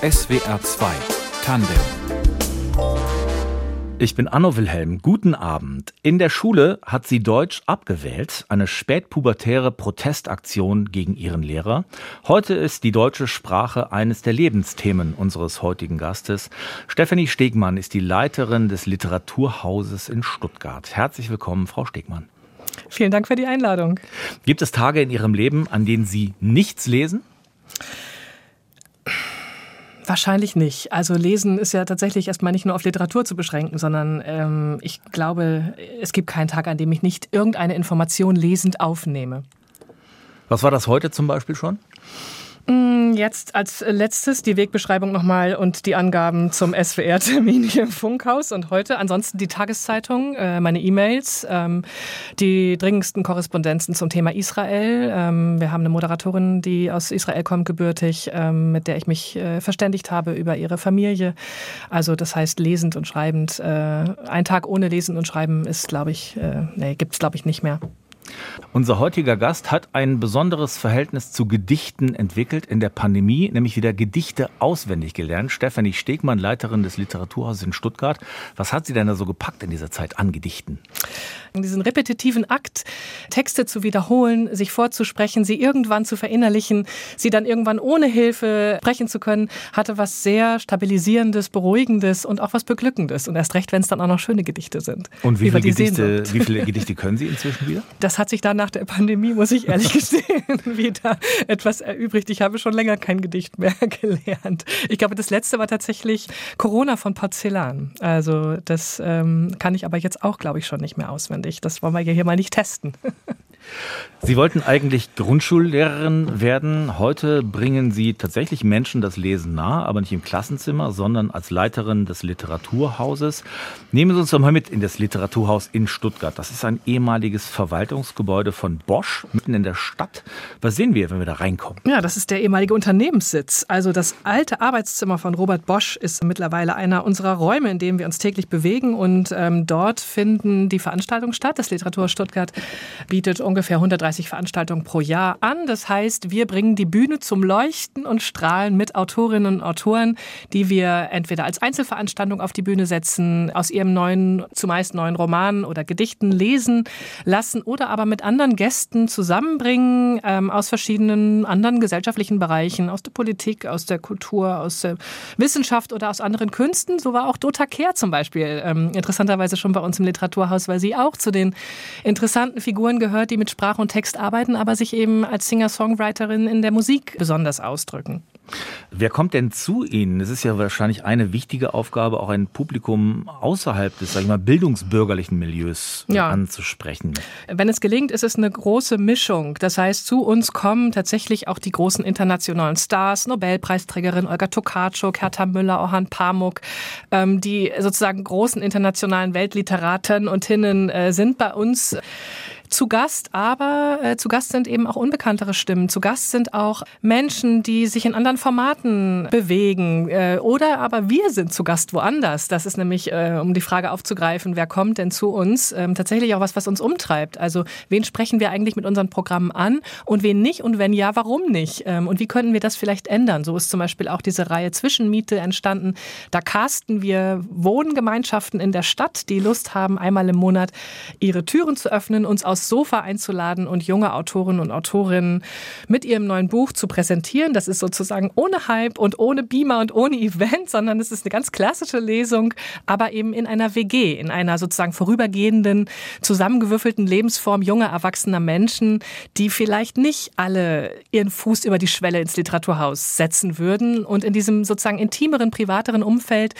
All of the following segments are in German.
SWR 2 Tandem ich bin Anno Wilhelm. Guten Abend. In der Schule hat sie Deutsch abgewählt, eine spätpubertäre Protestaktion gegen ihren Lehrer. Heute ist die deutsche Sprache eines der Lebensthemen unseres heutigen Gastes. Stefanie Stegmann ist die Leiterin des Literaturhauses in Stuttgart. Herzlich willkommen, Frau Stegmann. Vielen Dank für die Einladung. Gibt es Tage in Ihrem Leben, an denen Sie nichts lesen? Wahrscheinlich nicht. Also Lesen ist ja tatsächlich erstmal nicht nur auf Literatur zu beschränken, sondern ähm, ich glaube, es gibt keinen Tag, an dem ich nicht irgendeine Information lesend aufnehme. Was war das heute zum Beispiel schon? Mm, jetzt als letztes die Wegbeschreibung nochmal und die Angaben zum SWR-Termin hier im Funkhaus und heute. Ansonsten die Tageszeitung, äh, meine E-Mails, ähm, die dringendsten Korrespondenzen zum Thema Israel. Ähm, wir haben eine Moderatorin, die aus Israel kommt, gebürtig, ähm, mit der ich mich äh, verständigt habe über ihre Familie. Also das heißt lesend und schreibend. Äh, ein Tag ohne Lesen und Schreiben ist, glaube ich, nee, gibt es, glaube ich, nicht mehr. Unser heutiger Gast hat ein besonderes Verhältnis zu Gedichten entwickelt in der Pandemie, nämlich wieder Gedichte auswendig gelernt. Stefanie Stegmann, Leiterin des Literaturhauses in Stuttgart. Was hat sie denn da so gepackt in dieser Zeit an Gedichten? Diesen repetitiven Akt, Texte zu wiederholen, sich vorzusprechen, sie irgendwann zu verinnerlichen, sie dann irgendwann ohne Hilfe sprechen zu können, hatte was sehr Stabilisierendes, Beruhigendes und auch was Beglückendes. Und erst recht, wenn es dann auch noch schöne Gedichte sind. Und wie, viele Gedichte, wie viele Gedichte können Sie inzwischen wieder? Das hat sich dann nach der Pandemie, muss ich ehrlich gestehen, wieder etwas erübrigt. Ich habe schon länger kein Gedicht mehr gelernt. Ich glaube, das letzte war tatsächlich Corona von Porzellan. Also das ähm, kann ich aber jetzt auch, glaube ich, schon nicht mehr auswendig. Das wollen wir ja hier mal nicht testen. Sie wollten eigentlich Grundschullehrerin werden. Heute bringen Sie tatsächlich Menschen das Lesen nahe, aber nicht im Klassenzimmer, sondern als Leiterin des Literaturhauses. Nehmen Sie uns doch mal mit in das Literaturhaus in Stuttgart. Das ist ein ehemaliges Verwaltungsgebäude von Bosch, mitten in der Stadt. Was sehen wir, wenn wir da reinkommen? Ja, das ist der ehemalige Unternehmenssitz. Also das alte Arbeitszimmer von Robert Bosch ist mittlerweile einer unserer Räume, in dem wir uns täglich bewegen. Und ähm, dort finden die Veranstaltungen statt. Das Literaturhaus Stuttgart bietet ungefähr 130 Veranstaltungen pro Jahr an. Das heißt, wir bringen die Bühne zum Leuchten und Strahlen mit Autorinnen und Autoren, die wir entweder als Einzelveranstaltung auf die Bühne setzen, aus ihrem neuen, zumeist neuen Roman oder Gedichten lesen lassen oder aber mit anderen Gästen zusammenbringen ähm, aus verschiedenen anderen gesellschaftlichen Bereichen, aus der Politik, aus der Kultur, aus der Wissenschaft oder aus anderen Künsten. So war auch Dota Kehr zum Beispiel ähm, interessanterweise schon bei uns im Literaturhaus, weil sie auch zu den interessanten Figuren gehört, die mit Sprache und Text arbeiten, aber sich eben als Singer-Songwriterin in der Musik besonders ausdrücken. Wer kommt denn zu Ihnen? Es ist ja wahrscheinlich eine wichtige Aufgabe, auch ein Publikum außerhalb des, sag ich mal, bildungsbürgerlichen Milieus ja. anzusprechen. Wenn es gelingt, ist es eine große Mischung. Das heißt, zu uns kommen tatsächlich auch die großen internationalen Stars, Nobelpreisträgerin Olga Tokarczuk, Hertha Müller, Orhan Pamuk, ähm, die sozusagen großen internationalen Weltliteraten und Hinnen äh, sind bei uns zu Gast, aber äh, zu Gast sind eben auch unbekanntere Stimmen. Zu Gast sind auch Menschen, die sich in anderen Formaten bewegen. Äh, oder aber wir sind zu Gast woanders. Das ist nämlich, äh, um die Frage aufzugreifen, wer kommt denn zu uns, ähm, tatsächlich auch was, was uns umtreibt. Also wen sprechen wir eigentlich mit unseren Programmen an und wen nicht und wenn ja, warum nicht? Ähm, und wie können wir das vielleicht ändern? So ist zum Beispiel auch diese Reihe Zwischenmiete entstanden. Da casten wir Wohngemeinschaften in der Stadt, die Lust haben, einmal im Monat ihre Türen zu öffnen, uns aus aufs Sofa einzuladen und junge Autorinnen und Autorinnen mit ihrem neuen Buch zu präsentieren. Das ist sozusagen ohne Hype und ohne Beamer und ohne Event, sondern es ist eine ganz klassische Lesung, aber eben in einer WG, in einer sozusagen vorübergehenden, zusammengewürfelten Lebensform junger, erwachsener Menschen, die vielleicht nicht alle ihren Fuß über die Schwelle ins Literaturhaus setzen würden und in diesem sozusagen intimeren, privateren Umfeld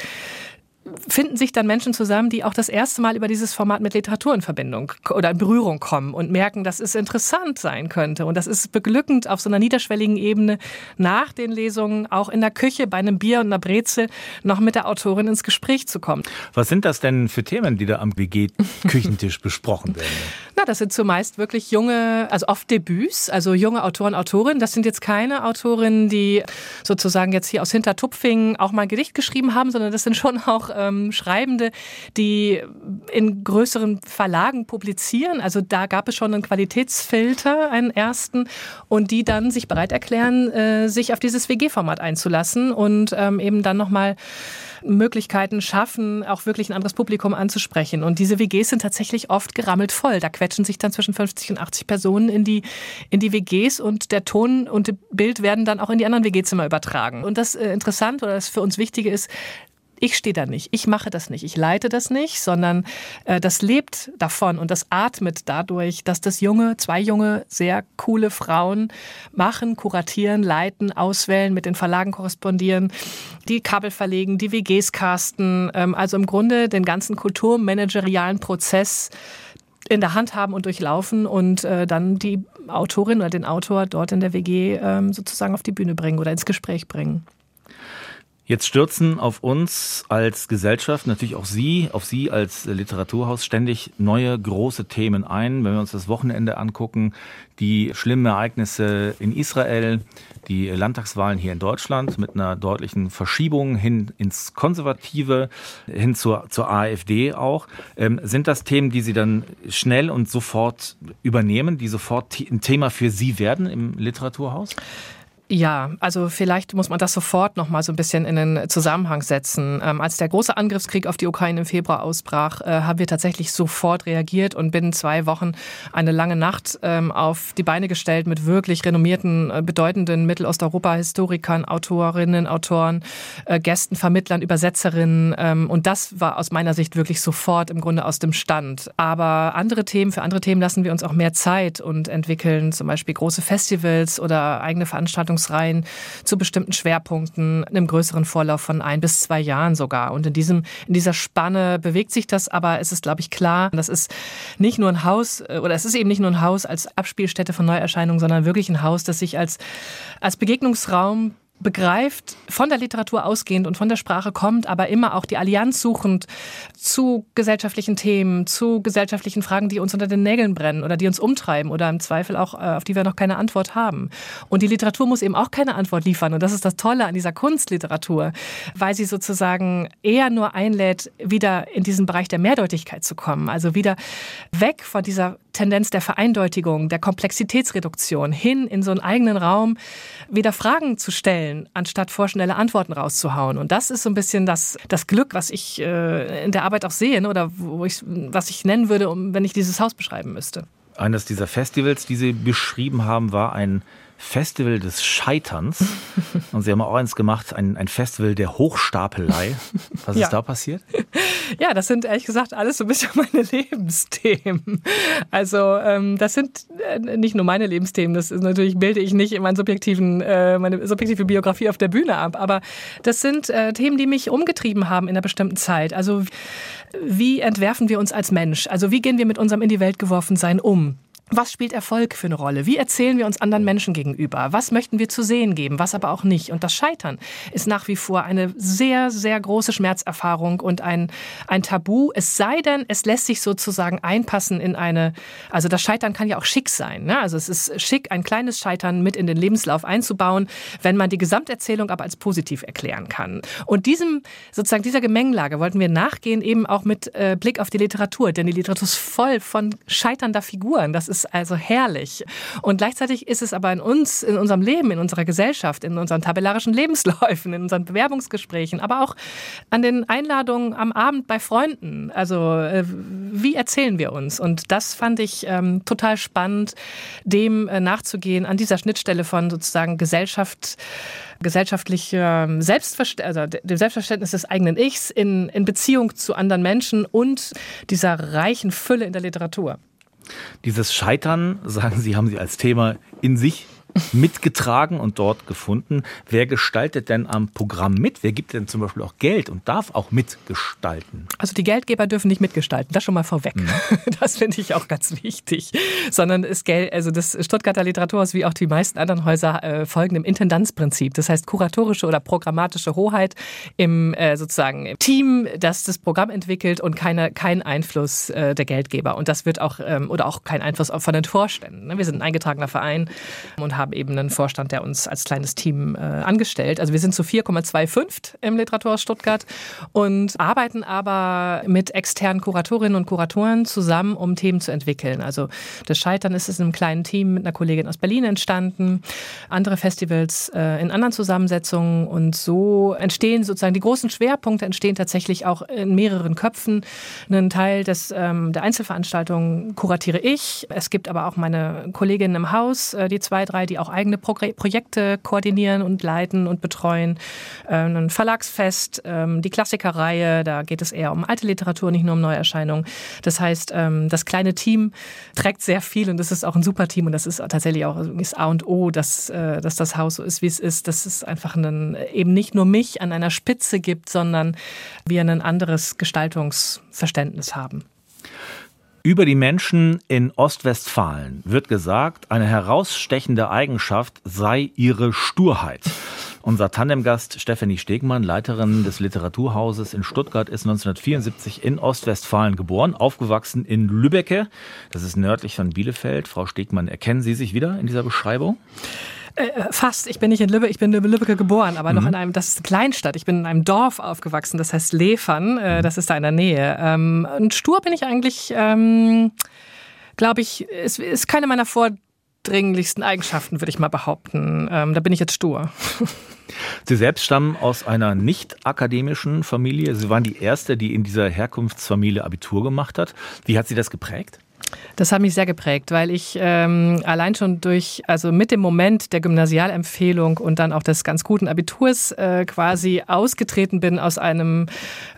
finden sich dann Menschen zusammen, die auch das erste Mal über dieses Format mit Literatur in Verbindung oder in Berührung kommen und merken, dass es interessant sein könnte. Und das ist beglückend auf so einer niederschwelligen Ebene nach den Lesungen auch in der Küche bei einem Bier und einer Brezel noch mit der Autorin ins Gespräch zu kommen. Was sind das denn für Themen, die da am WG-Küchentisch besprochen werden? Na, das sind zumeist wirklich junge, also oft Debüts, also junge Autoren, Autorinnen. Das sind jetzt keine Autorinnen, die sozusagen jetzt hier aus Hintertupfingen auch mal ein Gedicht geschrieben haben, sondern das sind schon auch ähm, Schreibende, die in größeren Verlagen publizieren. Also da gab es schon einen Qualitätsfilter, einen ersten, und die dann sich bereit erklären, äh, sich auf dieses WG-Format einzulassen und ähm, eben dann nochmal Möglichkeiten schaffen, auch wirklich ein anderes Publikum anzusprechen. Und diese WGs sind tatsächlich oft gerammelt voll. Da quetschen sich dann zwischen 50 und 80 Personen in die, in die WGs und der Ton und das Bild werden dann auch in die anderen WG-Zimmer übertragen. Und das äh, interessant oder das für uns Wichtige ist, ich stehe da nicht, ich mache das nicht, ich leite das nicht, sondern äh, das lebt davon und das atmet dadurch, dass das junge, zwei junge, sehr coole Frauen machen, kuratieren, leiten, auswählen, mit den Verlagen korrespondieren, die Kabel verlegen, die WGs casten, ähm, also im Grunde den ganzen kulturmanagerialen Prozess in der Hand haben und durchlaufen und äh, dann die Autorin oder den Autor dort in der WG ähm, sozusagen auf die Bühne bringen oder ins Gespräch bringen. Jetzt stürzen auf uns als Gesellschaft, natürlich auch Sie, auf Sie als Literaturhaus ständig neue große Themen ein. Wenn wir uns das Wochenende angucken, die schlimmen Ereignisse in Israel, die Landtagswahlen hier in Deutschland mit einer deutlichen Verschiebung hin ins Konservative, hin zur, zur AfD auch. Ähm, sind das Themen, die Sie dann schnell und sofort übernehmen, die sofort ein Thema für Sie werden im Literaturhaus? Ja, also vielleicht muss man das sofort noch mal so ein bisschen in den Zusammenhang setzen. Ähm, als der große Angriffskrieg auf die Ukraine im Februar ausbrach, äh, haben wir tatsächlich sofort reagiert und binnen zwei Wochen eine lange Nacht ähm, auf die Beine gestellt mit wirklich renommierten, äh, bedeutenden Mittelosteuropa-Historikern, Autorinnen, Autoren, äh, Gästen, Vermittlern, Übersetzerinnen. Ähm, und das war aus meiner Sicht wirklich sofort im Grunde aus dem Stand. Aber andere Themen, für andere Themen lassen wir uns auch mehr Zeit und entwickeln zum Beispiel große Festivals oder eigene Veranstaltungen Forschungsreihen zu bestimmten Schwerpunkten, einem größeren Vorlauf von ein bis zwei Jahren sogar. Und in diesem, in dieser Spanne bewegt sich das, aber es ist, glaube ich, klar, das ist nicht nur ein Haus, äh, oder es ist eben nicht nur ein Haus als Abspielstätte von Neuerscheinungen, sondern wirklich ein Haus, das sich als, als Begegnungsraum begreift, von der Literatur ausgehend und von der Sprache kommt, aber immer auch die Allianz suchend zu gesellschaftlichen Themen, zu gesellschaftlichen Fragen, die uns unter den Nägeln brennen oder die uns umtreiben oder im Zweifel auch, äh, auf die wir noch keine Antwort haben. Und die Literatur muss eben auch keine Antwort liefern. Und das ist das Tolle an dieser Kunstliteratur, weil sie sozusagen eher nur einlädt, wieder in diesen Bereich der Mehrdeutigkeit zu kommen. Also wieder weg von dieser Tendenz der Vereindeutigung, der Komplexitätsreduktion hin in so einen eigenen Raum, wieder Fragen zu stellen, anstatt vorschnelle Antworten rauszuhauen. Und das ist so ein bisschen das, das Glück, was ich äh, in der Arbeit auch sehe, ne, oder wo ich, was ich nennen würde, wenn ich dieses Haus beschreiben müsste. Eines dieser Festivals, die Sie beschrieben haben, war ein Festival des Scheiterns. Und Sie haben auch eins gemacht, ein, ein Festival der Hochstapelei. Was ja. ist da passiert? Ja, das sind ehrlich gesagt alles so ein bisschen meine Lebensthemen. Also ähm, das sind äh, nicht nur meine Lebensthemen, das ist natürlich bilde ich nicht in meinen subjektiven, äh, meine subjektive Biografie auf der Bühne ab, aber das sind äh, Themen, die mich umgetrieben haben in einer bestimmten Zeit. Also wie entwerfen wir uns als Mensch? Also wie gehen wir mit unserem in die Welt geworfen sein um? Was spielt Erfolg für eine Rolle? Wie erzählen wir uns anderen Menschen gegenüber? Was möchten wir zu sehen geben, was aber auch nicht? Und das Scheitern ist nach wie vor eine sehr, sehr große Schmerzerfahrung und ein, ein Tabu. Es sei denn, es lässt sich sozusagen einpassen in eine, also das Scheitern kann ja auch schick sein. Ne? Also es ist schick, ein kleines Scheitern mit in den Lebenslauf einzubauen, wenn man die Gesamterzählung aber als positiv erklären kann. Und diesem, sozusagen dieser Gemengelage wollten wir nachgehen, eben auch mit äh, Blick auf die Literatur. Denn die Literatur ist voll von scheiternder Figuren. Das ist ist also herrlich. Und gleichzeitig ist es aber in uns, in unserem Leben, in unserer Gesellschaft, in unseren tabellarischen Lebensläufen, in unseren Bewerbungsgesprächen, aber auch an den Einladungen am Abend bei Freunden. Also äh, wie erzählen wir uns? Und das fand ich ähm, total spannend, dem äh, nachzugehen, an dieser Schnittstelle von sozusagen Gesellschaft, gesellschaftlichem Selbstverständnis, also dem Selbstverständnis des eigenen Ichs in, in Beziehung zu anderen Menschen und dieser reichen Fülle in der Literatur. Dieses Scheitern, sagen Sie, haben Sie als Thema in sich mitgetragen und dort gefunden. Wer gestaltet denn am Programm mit? Wer gibt denn zum Beispiel auch Geld und darf auch mitgestalten? Also die Geldgeber dürfen nicht mitgestalten, das schon mal vorweg. Mhm. Das finde ich auch ganz wichtig. Sondern es Geld, also das Stuttgarter Literaturhaus wie auch die meisten anderen Häuser äh, folgen dem Intendanzprinzip. Das heißt kuratorische oder programmatische Hoheit im äh, sozusagen im Team, das das Programm entwickelt und keine, kein Einfluss äh, der Geldgeber. Und das wird auch ähm, oder auch kein Einfluss von den Vorständen. Ne? Wir sind ein eingetragener Verein und haben eben einen Vorstand, der uns als kleines Team äh, angestellt. Also wir sind zu 4,25 im Literaturhaus Stuttgart und arbeiten aber mit externen Kuratorinnen und Kuratoren zusammen, um Themen zu entwickeln. Also das Scheitern ist es in einem kleinen Team mit einer Kollegin aus Berlin entstanden, andere Festivals äh, in anderen Zusammensetzungen und so entstehen sozusagen die großen Schwerpunkte entstehen tatsächlich auch in mehreren Köpfen. Einen Teil des, ähm, der Einzelveranstaltungen kuratiere ich. Es gibt aber auch meine Kolleginnen im Haus, äh, die zwei, drei, die auch eigene Pro Projekte koordinieren und leiten und betreuen. Ähm, ein Verlagsfest, ähm, die Klassikerreihe, da geht es eher um alte Literatur, nicht nur um Neuerscheinungen. Das heißt, ähm, das kleine Team trägt sehr viel und das ist auch ein super Team und das ist tatsächlich auch ist A und O, dass, äh, dass das Haus so ist, wie es ist, dass es einfach einen, eben nicht nur mich an einer Spitze gibt, sondern wir ein anderes Gestaltungsverständnis haben. Über die Menschen in Ostwestfalen wird gesagt, eine herausstechende Eigenschaft sei ihre Sturheit. Unser Tandemgast Stephanie Stegmann, Leiterin des Literaturhauses in Stuttgart, ist 1974 in Ostwestfalen geboren, aufgewachsen in Lübbecke. Das ist nördlich von Bielefeld. Frau Stegmann, erkennen Sie sich wieder in dieser Beschreibung? Äh, äh, fast. Ich bin nicht in Lübeck, ich bin in Lübeck geboren, aber mhm. noch in einem, das ist eine Kleinstadt. Ich bin in einem Dorf aufgewachsen, das heißt Lefern, äh, mhm. das ist da in der Nähe. Ähm, und stur bin ich eigentlich, ähm, glaube ich, ist, ist keine meiner vordringlichsten Eigenschaften, würde ich mal behaupten. Ähm, da bin ich jetzt stur. Sie selbst stammen aus einer nicht akademischen Familie. Sie waren die erste, die in dieser Herkunftsfamilie Abitur gemacht hat. Wie hat Sie das geprägt? Das hat mich sehr geprägt, weil ich ähm, allein schon durch, also mit dem Moment der Gymnasialempfehlung und dann auch des ganz guten Abiturs äh, quasi ausgetreten bin aus einem,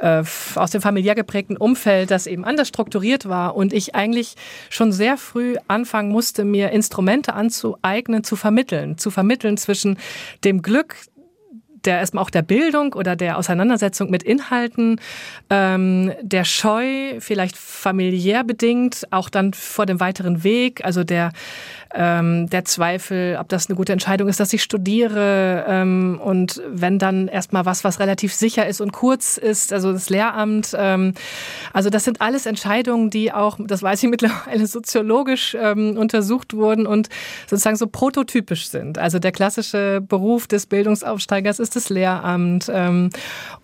äh, aus dem familiär geprägten Umfeld, das eben anders strukturiert war und ich eigentlich schon sehr früh anfangen musste, mir Instrumente anzueignen, zu vermitteln, zu vermitteln zwischen dem Glück, der erstmal auch der Bildung oder der Auseinandersetzung mit Inhalten, ähm, der Scheu, vielleicht familiär bedingt, auch dann vor dem weiteren Weg, also der ähm, der Zweifel, ob das eine gute Entscheidung ist, dass ich studiere ähm, und wenn dann erstmal was, was relativ sicher ist und kurz ist, also das Lehramt. Ähm, also das sind alles Entscheidungen, die auch, das weiß ich mittlerweile, soziologisch ähm, untersucht wurden und sozusagen so prototypisch sind. Also der klassische Beruf des Bildungsaufsteigers ist das Lehramt ähm,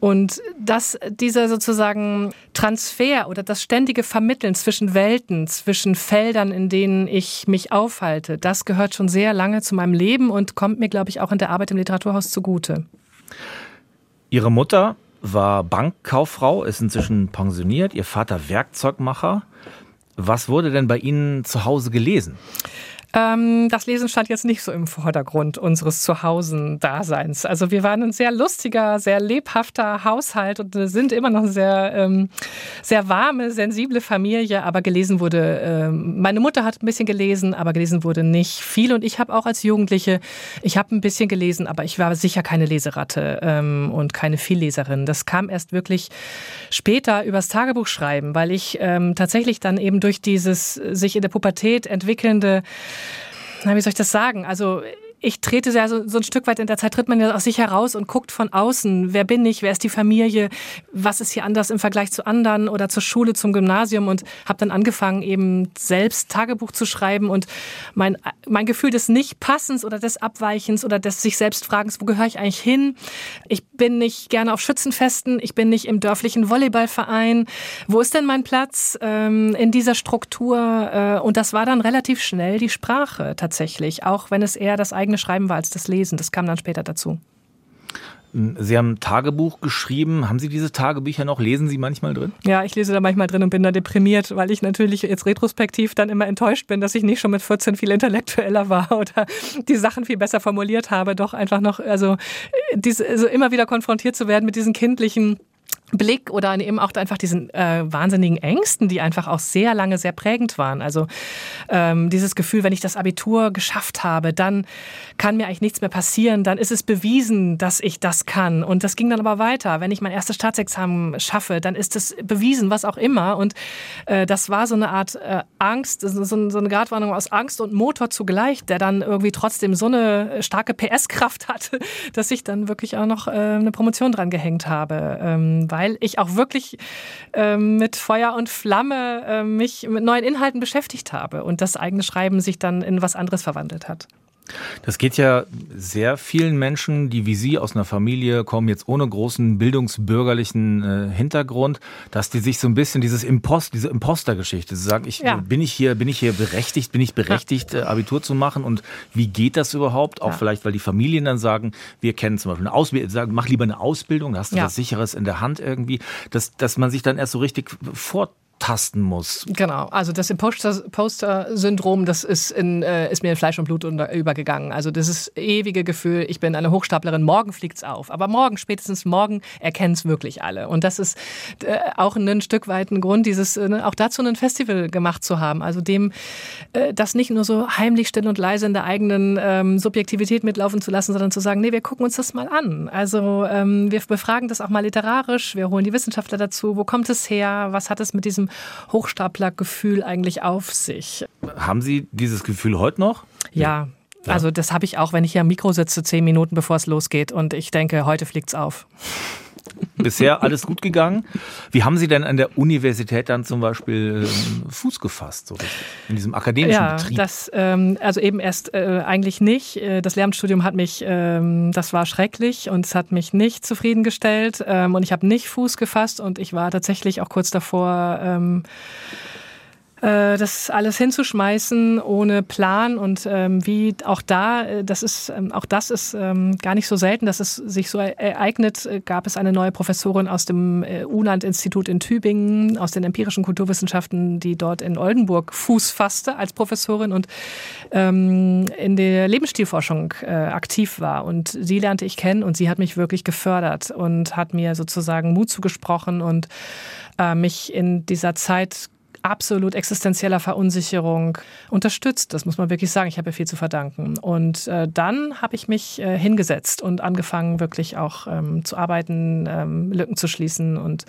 und dass dieser sozusagen Transfer oder das ständige Vermitteln zwischen Welten, zwischen Feldern, in denen ich mich aufhalte, halte, das gehört schon sehr lange zu meinem Leben und kommt mir, glaube ich, auch in der Arbeit im Literaturhaus zugute. Ihre Mutter war Bankkauffrau, ist inzwischen pensioniert, ihr Vater Werkzeugmacher. Was wurde denn bei Ihnen zu Hause gelesen? Ähm, das Lesen stand jetzt nicht so im Vordergrund unseres Zuhausen-Daseins. Also wir waren ein sehr lustiger, sehr lebhafter Haushalt und sind immer noch eine sehr, ähm, sehr warme, sensible Familie. Aber gelesen wurde, ähm, meine Mutter hat ein bisschen gelesen, aber gelesen wurde nicht viel. Und ich habe auch als Jugendliche, ich habe ein bisschen gelesen, aber ich war sicher keine Leseratte ähm, und keine Vielleserin. Das kam erst wirklich später übers Tagebuch schreiben, weil ich ähm, tatsächlich dann eben durch dieses sich in der Pubertät entwickelnde na, wie soll ich das sagen? Also ich trete ja so, so ein Stück weit in der Zeit, tritt man ja aus sich heraus und guckt von außen, wer bin ich, wer ist die Familie, was ist hier anders im Vergleich zu anderen oder zur Schule, zum Gymnasium und habe dann angefangen, eben selbst Tagebuch zu schreiben und mein, mein Gefühl des Nicht-Passens oder des Abweichens oder des sich selbst Fragens, wo gehöre ich eigentlich hin? Ich bin nicht gerne auf Schützenfesten, ich bin nicht im dörflichen Volleyballverein. Wo ist denn mein Platz ähm, in dieser Struktur? Äh, und das war dann relativ schnell die Sprache tatsächlich, auch wenn es eher das eigene eigene Schreiben war als das Lesen. Das kam dann später dazu. Sie haben Tagebuch geschrieben. Haben Sie diese Tagebücher noch? Lesen Sie manchmal drin? Ja, ich lese da manchmal drin und bin da deprimiert, weil ich natürlich jetzt retrospektiv dann immer enttäuscht bin, dass ich nicht schon mit 14 viel intellektueller war oder die Sachen viel besser formuliert habe. Doch einfach noch, also, diese, also immer wieder konfrontiert zu werden mit diesen kindlichen Blick oder eben auch einfach diesen äh, wahnsinnigen Ängsten, die einfach auch sehr lange sehr prägend waren. Also ähm, dieses Gefühl, wenn ich das Abitur geschafft habe, dann kann mir eigentlich nichts mehr passieren, dann ist es bewiesen, dass ich das kann. Und das ging dann aber weiter. Wenn ich mein erstes Staatsexamen schaffe, dann ist es bewiesen, was auch immer. Und äh, das war so eine Art äh, Angst, so, so eine Gratwarnung aus Angst und Motor zugleich, der dann irgendwie trotzdem so eine starke PS-Kraft hatte, dass ich dann wirklich auch noch äh, eine Promotion dran gehängt habe. Ähm, weil ich auch wirklich äh, mit Feuer und Flamme äh, mich mit neuen Inhalten beschäftigt habe und das eigene Schreiben sich dann in was anderes verwandelt hat. Das geht ja sehr vielen Menschen, die wie Sie aus einer Familie kommen, jetzt ohne großen bildungsbürgerlichen äh, Hintergrund, dass die sich so ein bisschen dieses Impost, diese Impostergeschichte, sie sagen, ich ja. bin ich hier, bin ich hier berechtigt, bin ich berechtigt, ja. Äh, Abitur zu machen und wie geht das überhaupt? Auch ja. vielleicht, weil die Familien dann sagen, wir kennen zum Beispiel eine Ausbildung, sagen, mach lieber eine Ausbildung, da hast du was Sicheres in der Hand irgendwie, dass, dass man sich dann erst so richtig vor tasten muss. Genau, also das Imposter-Syndrom, das ist, in, äh, ist mir in Fleisch und Blut unter, übergegangen. Also ist ewige Gefühl, ich bin eine Hochstaplerin, morgen fliegt's auf. Aber morgen, spätestens morgen, erkennen es wirklich alle. Und das ist äh, auch ein Stück weit ein Grund, dieses, äh, auch dazu ein Festival gemacht zu haben. Also dem, äh, das nicht nur so heimlich still und leise in der eigenen ähm, Subjektivität mitlaufen zu lassen, sondern zu sagen, nee, wir gucken uns das mal an. Also ähm, wir befragen das auch mal literarisch, wir holen die Wissenschaftler dazu, wo kommt es her, was hat es mit diesem Hochstaplergefühl eigentlich auf sich. Haben Sie dieses Gefühl heute noch? Ja. ja. Also das habe ich auch, wenn ich hier am Mikro sitze, zehn Minuten bevor es losgeht und ich denke, heute fliegt es auf. Bisher alles gut gegangen. Wie haben Sie denn an der Universität dann zum Beispiel ähm, Fuß gefasst, so in diesem akademischen ja, Betrieb? Das, ähm, also eben erst äh, eigentlich nicht. Äh, das Lehramtsstudium hat mich, ähm, das war schrecklich und es hat mich nicht zufriedengestellt ähm, und ich habe nicht Fuß gefasst und ich war tatsächlich auch kurz davor, ähm, äh, das alles hinzuschmeißen ohne Plan und ähm, wie auch da, äh, das ist ähm, auch das ist ähm, gar nicht so selten, dass es sich so ereignet. Äh, gab es eine neue Professorin aus dem äh, Unland-Institut in Tübingen, aus den empirischen Kulturwissenschaften, die dort in Oldenburg Fuß fasste als Professorin und ähm, in der Lebensstilforschung äh, aktiv war. Und sie lernte ich kennen und sie hat mich wirklich gefördert und hat mir sozusagen Mut zugesprochen und äh, mich in dieser Zeit absolut existenzieller Verunsicherung unterstützt. Das muss man wirklich sagen. Ich habe ihr viel zu verdanken. Und äh, dann habe ich mich äh, hingesetzt und angefangen, wirklich auch ähm, zu arbeiten, ähm, Lücken zu schließen und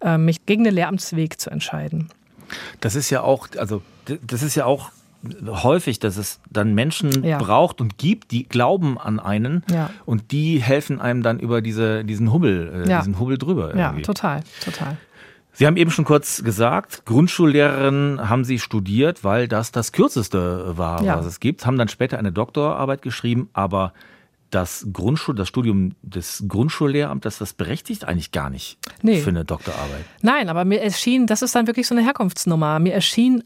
äh, mich gegen den Lehramtsweg zu entscheiden. Das ist ja auch, also das ist ja auch häufig, dass es dann Menschen ja. braucht und gibt, die glauben an einen ja. und die helfen einem dann über diese, diesen Hubbel, äh, ja. diesen Hubbel drüber. Irgendwie. Ja, total, total. Sie haben eben schon kurz gesagt, Grundschullehrerin haben Sie studiert, weil das das kürzeste war, ja. was es gibt. Haben dann später eine Doktorarbeit geschrieben, aber das Grundschul, das Studium des Grundschullehramts, das berechtigt eigentlich gar nicht nee. für eine Doktorarbeit. Nein, aber mir erschien, das ist dann wirklich so eine Herkunftsnummer. Mir erschien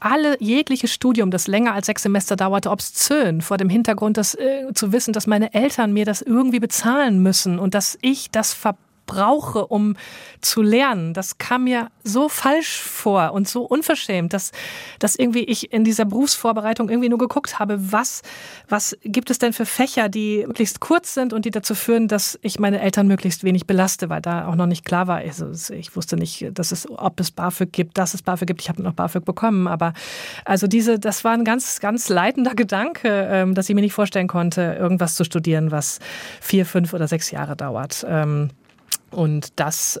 alle jegliches Studium, das länger als sechs Semester dauerte, obszön vor dem Hintergrund, das äh, zu wissen, dass meine Eltern mir das irgendwie bezahlen müssen und dass ich das ver brauche, um zu lernen. Das kam mir so falsch vor und so unverschämt, dass, dass irgendwie ich in dieser Berufsvorbereitung irgendwie nur geguckt habe, was, was gibt es denn für Fächer, die möglichst kurz sind und die dazu führen, dass ich meine Eltern möglichst wenig belaste, weil da auch noch nicht klar war. Also ich wusste nicht, dass es, ob es BAföG gibt, dass es BAföG gibt. Ich habe noch BAföG bekommen, aber also diese, das war ein ganz, ganz leitender Gedanke, ähm, dass ich mir nicht vorstellen konnte, irgendwas zu studieren, was vier, fünf oder sechs Jahre dauert. Ähm, und das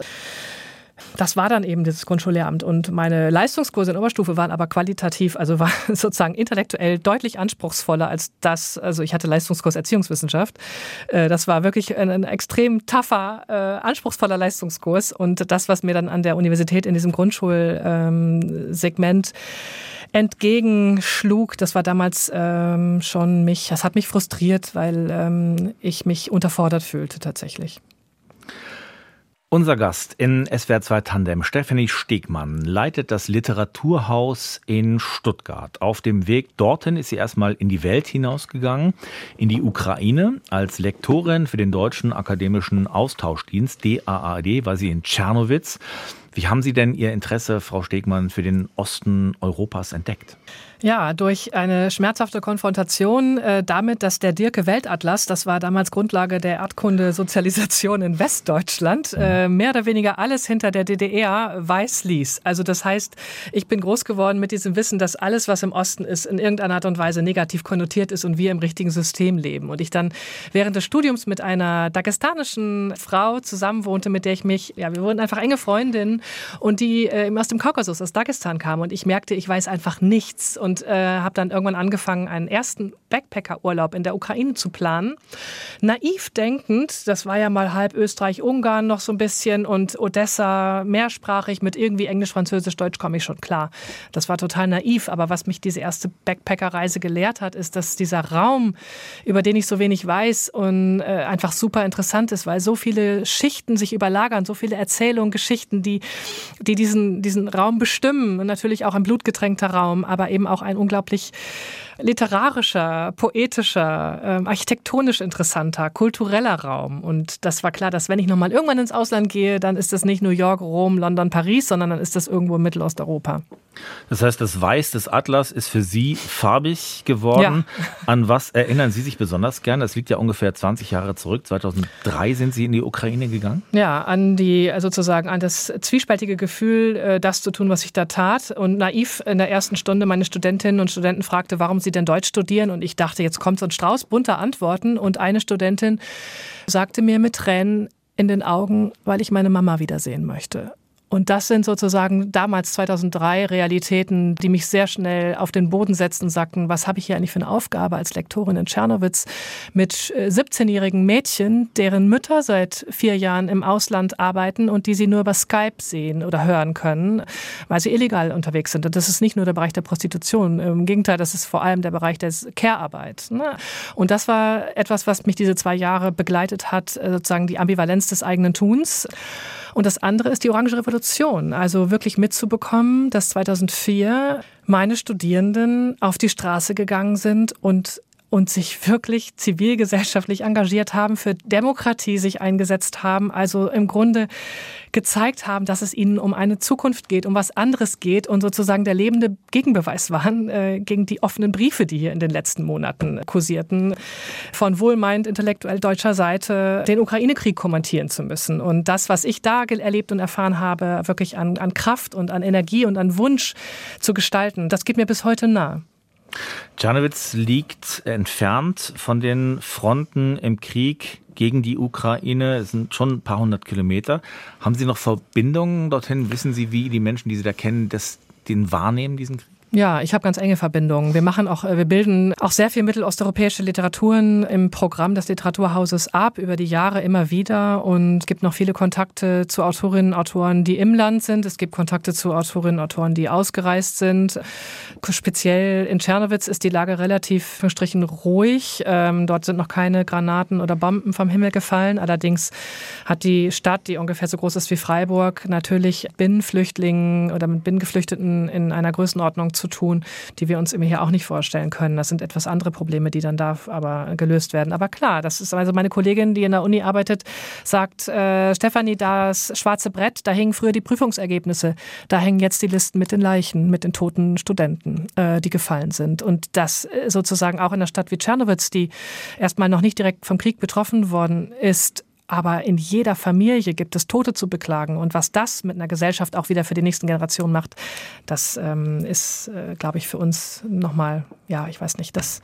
das war dann eben dieses Grundschullehramt. Und meine Leistungskurse in Oberstufe waren aber qualitativ, also war sozusagen intellektuell deutlich anspruchsvoller als das. Also ich hatte Leistungskurs Erziehungswissenschaft. Äh, das war wirklich ein, ein extrem tougher, äh, anspruchsvoller Leistungskurs. Und das, was mir dann an der Universität in diesem Grundschulsegment entgegenschlug, das war damals ähm, schon mich, das hat mich frustriert, weil ähm, ich mich unterfordert fühlte tatsächlich. Unser Gast in SWR 2 Tandem, Stephanie Stegmann, leitet das Literaturhaus in Stuttgart. Auf dem Weg dorthin ist sie erstmal in die Welt hinausgegangen, in die Ukraine. Als Lektorin für den Deutschen Akademischen Austauschdienst, DAAD, war sie in Tschernowitz. Wie haben Sie denn Ihr Interesse, Frau Stegmann, für den Osten Europas entdeckt? Ja, durch eine schmerzhafte Konfrontation äh, damit, dass der Dirke Weltatlas, das war damals Grundlage der Erdkunde-Sozialisation in Westdeutschland, äh, mehr oder weniger alles hinter der DDR weiß ließ. Also das heißt, ich bin groß geworden mit diesem Wissen, dass alles, was im Osten ist, in irgendeiner Art und Weise negativ konnotiert ist und wir im richtigen System leben. Und ich dann während des Studiums mit einer dagestanischen Frau zusammenwohnte, mit der ich mich, ja, wir wurden einfach enge Freundinnen und die äh, aus dem Kaukasus, aus Dagestan kam. Und ich merkte, ich weiß einfach nichts. Und und äh, habe dann irgendwann angefangen, einen ersten Backpacker-Urlaub in der Ukraine zu planen. Naiv denkend, das war ja mal halb Österreich-Ungarn noch so ein bisschen und Odessa mehrsprachig mit irgendwie Englisch, Französisch, Deutsch komme ich schon klar. Das war total naiv, aber was mich diese erste Backpacker-Reise gelehrt hat, ist, dass dieser Raum, über den ich so wenig weiß und äh, einfach super interessant ist, weil so viele Schichten sich überlagern, so viele Erzählungen, Geschichten, die, die diesen, diesen Raum bestimmen. Und natürlich auch ein blutgetränkter Raum, aber eben auch ein unglaublich literarischer, poetischer, ähm, architektonisch interessanter, kultureller Raum. Und das war klar, dass wenn ich nochmal irgendwann ins Ausland gehe, dann ist das nicht New York, Rom, London, Paris, sondern dann ist das irgendwo in Mittelosteuropa. Das heißt, das Weiß des Atlas ist für Sie farbig geworden. Ja. An was erinnern Sie sich besonders gern? Das liegt ja ungefähr 20 Jahre zurück. 2003 sind Sie in die Ukraine gegangen. Ja, an die also sozusagen an das zwiespältige Gefühl, äh, das zu tun, was ich da tat. Und naiv in der ersten Stunde meine Studentinnen und Studenten fragte, warum sie denn Deutsch studieren? Und ich dachte, jetzt kommt so ein Strauß bunter Antworten. Und eine Studentin sagte mir mit Tränen in den Augen, weil ich meine Mama wiedersehen möchte. Und das sind sozusagen damals 2003 Realitäten, die mich sehr schnell auf den Boden setzten sagten, was habe ich hier eigentlich für eine Aufgabe als Lektorin in Tschernowitz mit 17-jährigen äh, Mädchen, deren Mütter seit vier Jahren im Ausland arbeiten und die sie nur über Skype sehen oder hören können, weil sie illegal unterwegs sind. Und das ist nicht nur der Bereich der Prostitution. Im Gegenteil, das ist vor allem der Bereich der Care-Arbeit. Ne? Und das war etwas, was mich diese zwei Jahre begleitet hat, äh, sozusagen die Ambivalenz des eigenen Tuns. Und das andere ist die Orange Revolution. Also wirklich mitzubekommen, dass 2004 meine Studierenden auf die Straße gegangen sind und und sich wirklich zivilgesellschaftlich engagiert haben, für Demokratie sich eingesetzt haben, also im Grunde gezeigt haben, dass es ihnen um eine Zukunft geht, um was anderes geht und sozusagen der lebende Gegenbeweis waren äh, gegen die offenen Briefe, die hier in den letzten Monaten kursierten, von wohlmeint intellektuell deutscher Seite den Ukraine-Krieg kommentieren zu müssen. Und das, was ich da erlebt und erfahren habe, wirklich an, an Kraft und an Energie und an Wunsch zu gestalten, das geht mir bis heute nah. Czernowitz liegt entfernt von den Fronten im Krieg gegen die Ukraine. Es sind schon ein paar hundert Kilometer. Haben Sie noch Verbindungen dorthin? Wissen Sie, wie die Menschen, die Sie da kennen, das, den wahrnehmen, diesen Krieg? Ja, ich habe ganz enge Verbindungen. Wir machen auch, äh, wir bilden auch sehr viel mittelosteuropäische Literaturen im Programm des Literaturhauses ab über die Jahre immer wieder und es gibt noch viele Kontakte zu Autorinnen und Autoren, die im Land sind. Es gibt Kontakte zu Autorinnen und Autoren, die ausgereist sind. Speziell in Tschernowitz ist die Lage relativ für Strichen ruhig. Ähm, dort sind noch keine Granaten oder Bomben vom Himmel gefallen. Allerdings hat die Stadt, die ungefähr so groß ist wie Freiburg, natürlich Binnenflüchtlingen oder mit Binnengeflüchteten in einer Größenordnung zu tun, die wir uns immer hier auch nicht vorstellen können. Das sind etwas andere Probleme, die dann da aber gelöst werden. Aber klar, das ist also meine Kollegin, die in der Uni arbeitet, sagt, äh, Stefanie, das schwarze Brett, da hingen früher die Prüfungsergebnisse, da hängen jetzt die Listen mit den Leichen, mit den toten Studenten, äh, die gefallen sind. Und das äh, sozusagen auch in einer Stadt wie Tschernowitz, die erstmal noch nicht direkt vom Krieg betroffen worden ist, aber in jeder Familie gibt es Tote zu beklagen. Und was das mit einer Gesellschaft auch wieder für die nächsten Generationen macht, das ähm, ist, äh, glaube ich, für uns nochmal, ja, ich weiß nicht, das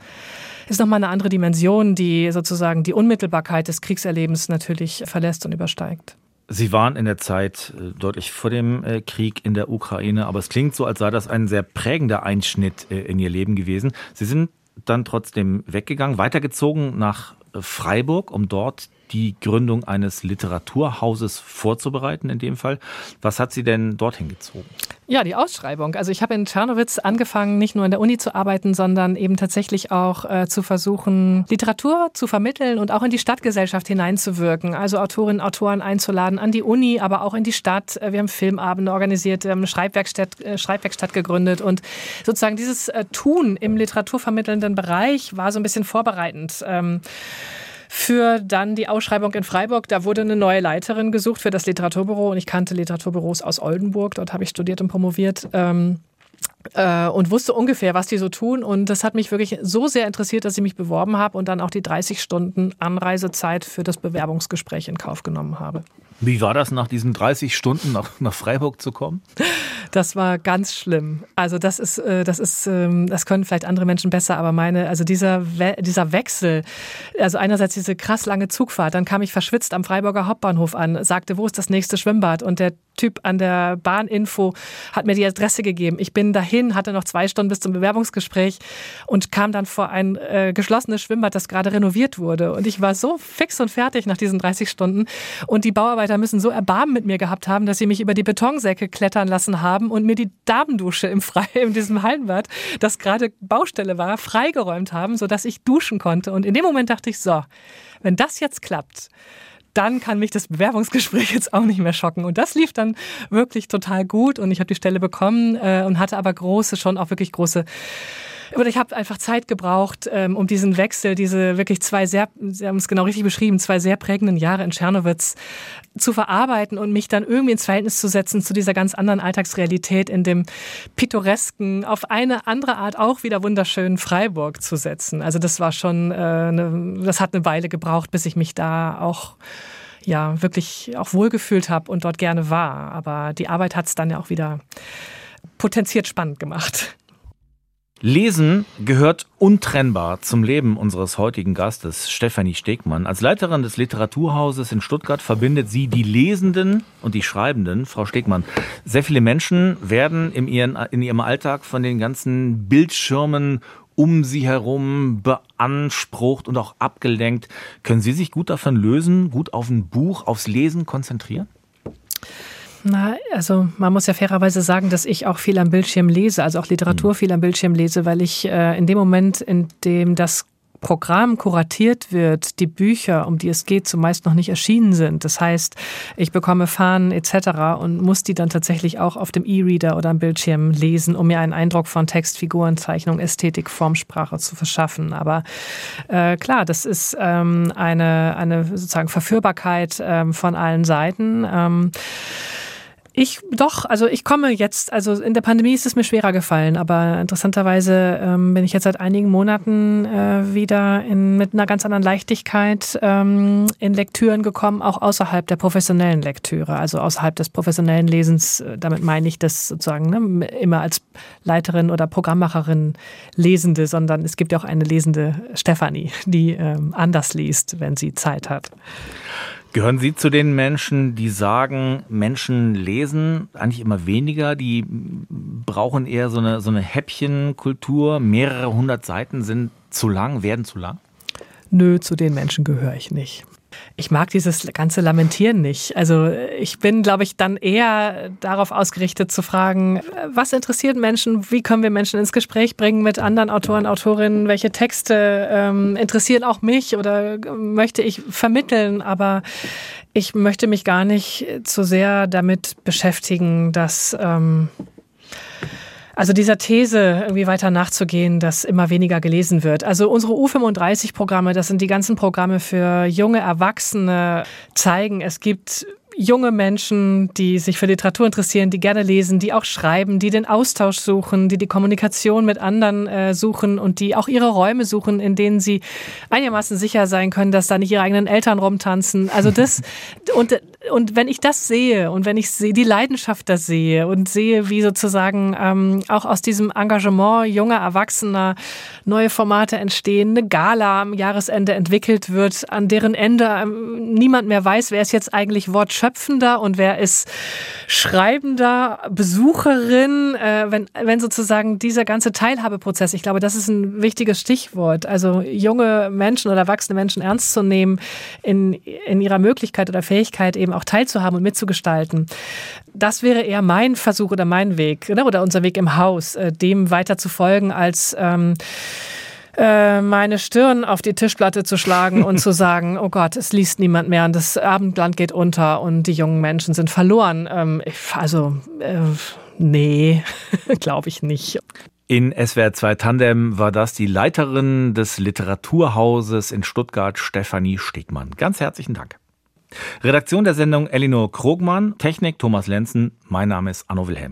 ist nochmal eine andere Dimension, die sozusagen die Unmittelbarkeit des Kriegserlebens natürlich verlässt und übersteigt. Sie waren in der Zeit äh, deutlich vor dem äh, Krieg in der Ukraine, aber es klingt so, als sei das ein sehr prägender Einschnitt äh, in Ihr Leben gewesen. Sie sind dann trotzdem weggegangen, weitergezogen nach Freiburg, um dort die Gründung eines Literaturhauses vorzubereiten in dem Fall. Was hat Sie denn dorthin gezogen? Ja, die Ausschreibung. Also ich habe in Tschernowitz angefangen, nicht nur in der Uni zu arbeiten, sondern eben tatsächlich auch äh, zu versuchen, Literatur zu vermitteln und auch in die Stadtgesellschaft hineinzuwirken. Also Autorinnen, Autoren einzuladen an die Uni, aber auch in die Stadt. Äh, wir haben Filmabende organisiert, wir haben eine Schreibwerkstatt, äh, Schreibwerkstatt gegründet und sozusagen dieses äh, Tun im literaturvermittelnden Bereich war so ein bisschen vorbereitend. Ähm, für dann die Ausschreibung in Freiburg. Da wurde eine neue Leiterin gesucht für das Literaturbüro und ich kannte Literaturbüros aus Oldenburg. Dort habe ich studiert und promoviert. Ähm, äh, und wusste ungefähr, was die so tun. Und das hat mich wirklich so sehr interessiert, dass ich mich beworben habe und dann auch die 30 Stunden Anreisezeit für das Bewerbungsgespräch in Kauf genommen habe. Wie war das, nach diesen 30 Stunden nach, nach Freiburg zu kommen? Das war ganz schlimm. Also das ist, äh, das ist, ähm, das können vielleicht andere Menschen besser, aber meine, also dieser, dieser Wechsel, also einerseits diese krass lange Zugfahrt, dann kam ich verschwitzt am Freiburger Hauptbahnhof an, sagte, wo ist das nächste Schwimmbad? Und der Typ an der Bahninfo hat mir die Adresse gegeben. Ich bin dahin, hatte noch zwei Stunden bis zum Bewerbungsgespräch und kam dann vor ein äh, geschlossenes Schwimmbad, das gerade renoviert wurde. Und ich war so fix und fertig nach diesen 30 Stunden. Und die Bauarbeiter müssen so Erbarmen mit mir gehabt haben, dass sie mich über die Betonsäcke klettern lassen haben und mir die Damendusche im Freien, in diesem Hallenbad, das gerade Baustelle war, freigeräumt haben, sodass ich duschen konnte. Und in dem Moment dachte ich, so, wenn das jetzt klappt, dann kann mich das Bewerbungsgespräch jetzt auch nicht mehr schocken. Und das lief dann wirklich total gut und ich habe die Stelle bekommen äh, und hatte aber große, schon auch wirklich große aber ich habe einfach Zeit gebraucht, ähm, um diesen Wechsel, diese wirklich zwei sehr, Sie haben es genau richtig beschrieben, zwei sehr prägenden Jahre in Tschernowitz zu verarbeiten und mich dann irgendwie ins Verhältnis zu setzen zu dieser ganz anderen Alltagsrealität in dem pittoresken, auf eine andere Art auch wieder wunderschönen Freiburg zu setzen. Also das war schon, äh, eine, das hat eine Weile gebraucht, bis ich mich da auch ja wirklich auch wohlgefühlt habe und dort gerne war. Aber die Arbeit hat es dann ja auch wieder potenziert spannend gemacht. Lesen gehört untrennbar zum Leben unseres heutigen Gastes, Stefanie Stegmann. Als Leiterin des Literaturhauses in Stuttgart verbindet sie die Lesenden und die Schreibenden. Frau Stegmann, sehr viele Menschen werden in, ihren, in ihrem Alltag von den ganzen Bildschirmen um sie herum beansprucht und auch abgelenkt. Können Sie sich gut davon lösen, gut auf ein Buch, aufs Lesen konzentrieren? Na, also man muss ja fairerweise sagen, dass ich auch viel am Bildschirm lese, also auch Literatur mhm. viel am Bildschirm lese, weil ich äh, in dem Moment, in dem das Programm kuratiert wird, die Bücher, um die es geht, zumeist noch nicht erschienen sind. Das heißt, ich bekomme Fahnen etc. und muss die dann tatsächlich auch auf dem E-Reader oder am Bildschirm lesen, um mir einen Eindruck von Text, Figuren, Zeichnung, Ästhetik, Formsprache zu verschaffen. Aber äh, klar, das ist ähm, eine, eine sozusagen Verführbarkeit ähm, von allen Seiten. Ähm, ich doch, also ich komme jetzt, also in der Pandemie ist es mir schwerer gefallen, aber interessanterweise ähm, bin ich jetzt seit einigen Monaten äh, wieder in, mit einer ganz anderen Leichtigkeit ähm, in Lektüren gekommen, auch außerhalb der professionellen Lektüre, also außerhalb des professionellen Lesens. Äh, damit meine ich das sozusagen ne, immer als Leiterin oder Programmmacherin Lesende, sondern es gibt ja auch eine lesende Stefanie, die ähm, anders liest, wenn sie Zeit hat. Gehören Sie zu den Menschen, die sagen, Menschen lesen eigentlich immer weniger, die brauchen eher so eine, so eine Häppchenkultur, mehrere hundert Seiten sind zu lang, werden zu lang? Nö, zu den Menschen gehöre ich nicht. Ich mag dieses ganze Lamentieren nicht. Also ich bin, glaube ich, dann eher darauf ausgerichtet zu fragen, was interessiert Menschen, wie können wir Menschen ins Gespräch bringen mit anderen Autoren, Autorinnen, welche Texte ähm, interessieren auch mich oder möchte ich vermitteln, aber ich möchte mich gar nicht zu sehr damit beschäftigen, dass ähm, also dieser These irgendwie weiter nachzugehen, dass immer weniger gelesen wird. Also unsere U35-Programme, das sind die ganzen Programme für junge Erwachsene, zeigen, es gibt junge Menschen, die sich für Literatur interessieren, die gerne lesen, die auch schreiben, die den Austausch suchen, die die Kommunikation mit anderen äh, suchen und die auch ihre Räume suchen, in denen sie einigermaßen sicher sein können, dass da nicht ihre eigenen Eltern rumtanzen. Also das und und wenn ich das sehe und wenn ich sehe, die Leidenschaft das sehe und sehe, wie sozusagen ähm, auch aus diesem Engagement junger Erwachsener neue Formate entstehen, eine Gala am Jahresende entwickelt wird, an deren Ende ähm, niemand mehr weiß, wer ist jetzt eigentlich Wortschöpfender und wer ist Schreibender, Besucherin, äh, wenn, wenn sozusagen dieser ganze Teilhabeprozess, ich glaube, das ist ein wichtiges Stichwort, also junge Menschen oder erwachsene Menschen ernst zu nehmen in, in ihrer Möglichkeit oder Fähigkeit eben auch teilzuhaben und mitzugestalten. Das wäre eher mein Versuch oder mein Weg ne, oder unser Weg im Haus, äh, dem weiter zu folgen als ähm, äh, meine Stirn auf die Tischplatte zu schlagen und zu sagen, oh Gott, es liest niemand mehr und das Abendland geht unter und die jungen Menschen sind verloren. Ähm, also, äh, nee, glaube ich nicht. In SWR 2 Tandem war das die Leiterin des Literaturhauses in Stuttgart, Stefanie Stegmann. Ganz herzlichen Dank. Redaktion der Sendung Elinor Krogmann, Technik Thomas Lenzen, mein Name ist Anno Wilhelm.